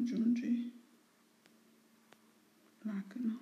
aggiungi lacrima